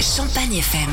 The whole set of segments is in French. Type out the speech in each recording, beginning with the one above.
Champagne FM.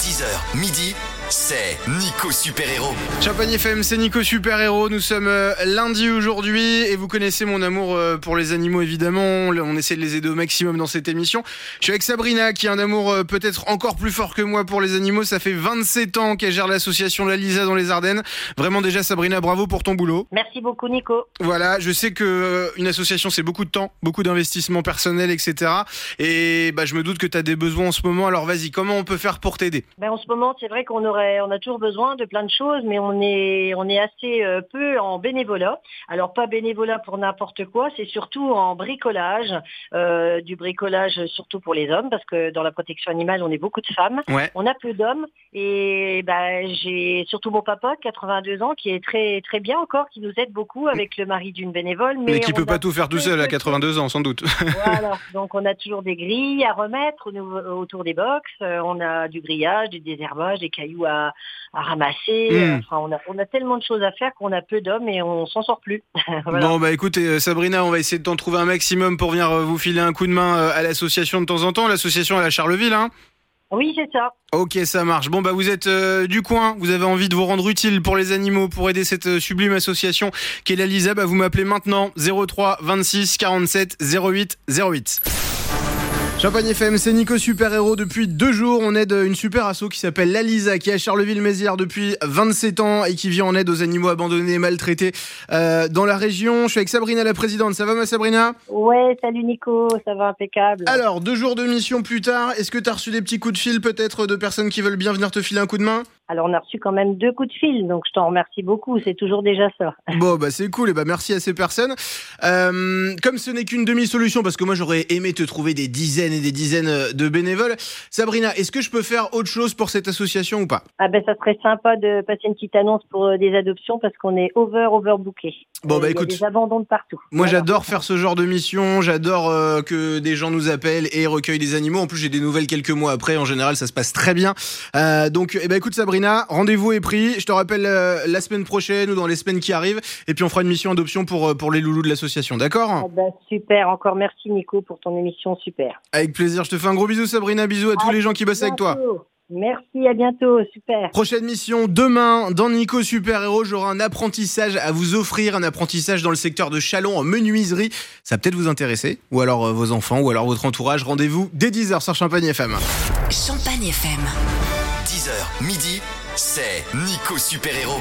10h, midi, c'est Nico Super Héros. Champagne FM, c'est Nico Super Héros. Nous sommes euh, lundi aujourd'hui et vous connaissez mon amour euh, pour les animaux évidemment. On essaie de les aider au maximum dans cette émission. Je suis avec Sabrina qui a un amour euh, peut-être encore plus fort que moi pour les animaux. Ça fait 27 ans qu'elle gère l'association La Lisa dans les Ardennes. Vraiment déjà Sabrina, bravo pour ton boulot. Merci beaucoup Nico. Voilà, je sais que une association c'est beaucoup de temps, beaucoup d'investissement personnel, etc. Et bah, je me doute que tu as des besoins en ce moment. Alors vas-y, comment on peut faire pour t'aider? Ben, En ce moment, c'est vrai qu'on aurait on a toujours besoin de plein de choses, mais on est, on est assez euh, peu en bénévolat. Alors pas bénévolat pour n'importe quoi, c'est surtout en bricolage, euh, du bricolage surtout pour les hommes, parce que dans la protection animale, on est beaucoup de femmes. On a peu d'hommes, et ben, j'ai surtout mon papa, 82 ans, qui est très très bien encore, qui nous aide beaucoup avec le mari d'une bénévole. Mais, qui peut pas tout faire tout seul à 82 ans, sans doute. voilà, donc on a toujours des grilles à remettre autour des box, euh, on a du grillage, du désherbage, des cailloux à, à ramasser. Hmm. Enfin, on a, on a tellement de choses à faire qu'on a peu d'hommes et on s'en sort plus. Bon, bah écoutez, euh, Sabrina, on va essayer de t'en trouver un maximum pour venir euh, vous filer un coup de main euh, à l'association de temps en temps. L'association à la Charleville, hein oui, c'est ça. Ok, ça marche. Bon, bah vous êtes du coin, vous avez envie de vous rendre utile pour les animaux, pour aider cette sublime association qu'est la Lisa, bah vous m'appelez maintenant 03 26 47 08 08. Champagne FM, c'est Nico Super Héros. Depuis deux jours, on aide une super asso qui s'appelle La Lisa, qui est à Charleville-Mézières depuis 27 ans et qui vient en aide aux animaux abandonnés et maltraités euh, dans la région. Je suis avec Sabrina, la présidente. Ça va, ma Sabrina? Ouais, salut Nico, ça va impeccable. Alors, deux jours de mission plus tard, est-ce que tu as reçu des petits coups de fil peut-être de personnes qui veulent bien venir te filer un coup de main? Alors on a reçu quand même deux coups de fil, donc je t'en remercie beaucoup, c'est toujours déjà ça. Bon bah c'est cool, et bah merci à ces personnes. Euh, comme ce n'est qu'une demi-solution, parce que moi j'aurais aimé te trouver des dizaines et des dizaines de bénévoles. Sabrina, est-ce que je peux faire autre chose pour cette association ou pas? Ah ben ça serait sympa de passer une petite annonce pour euh, des adoptions parce qu'on est over overbooké. Bon bah euh, écoute, il y a des abandons de partout. Moi j'adore faire ce genre de mission, j'adore que des gens nous appellent et recueillent des animaux. En plus j'ai des nouvelles quelques mois après, en général ça se passe très bien. donc eh ben écoute Sabrina rendez-vous est pris. Je te rappelle euh, la semaine prochaine ou dans les semaines qui arrivent. Et puis on fera une mission adoption pour, euh, pour les loulous de l'association, d'accord ah bah, Super, encore merci Nico pour ton émission, super. Avec plaisir, je te fais un gros bisou Sabrina, bisous à, tous les gens qui bossent avec toi. Merci, à bientôt, super. Prochaine mission demain dans Nico Super Héros, j'aurai un apprentissage à vous offrir, un apprentissage dans le secteur de Chalon en menuiserie. Ça va peut-être vous intéresser, ou alors euh, vos enfants, ou alors votre entourage. Rendez-vous dès 10h sur Champagne FM. Champagne FM. 10h, midi, c'est Nico Super Héros.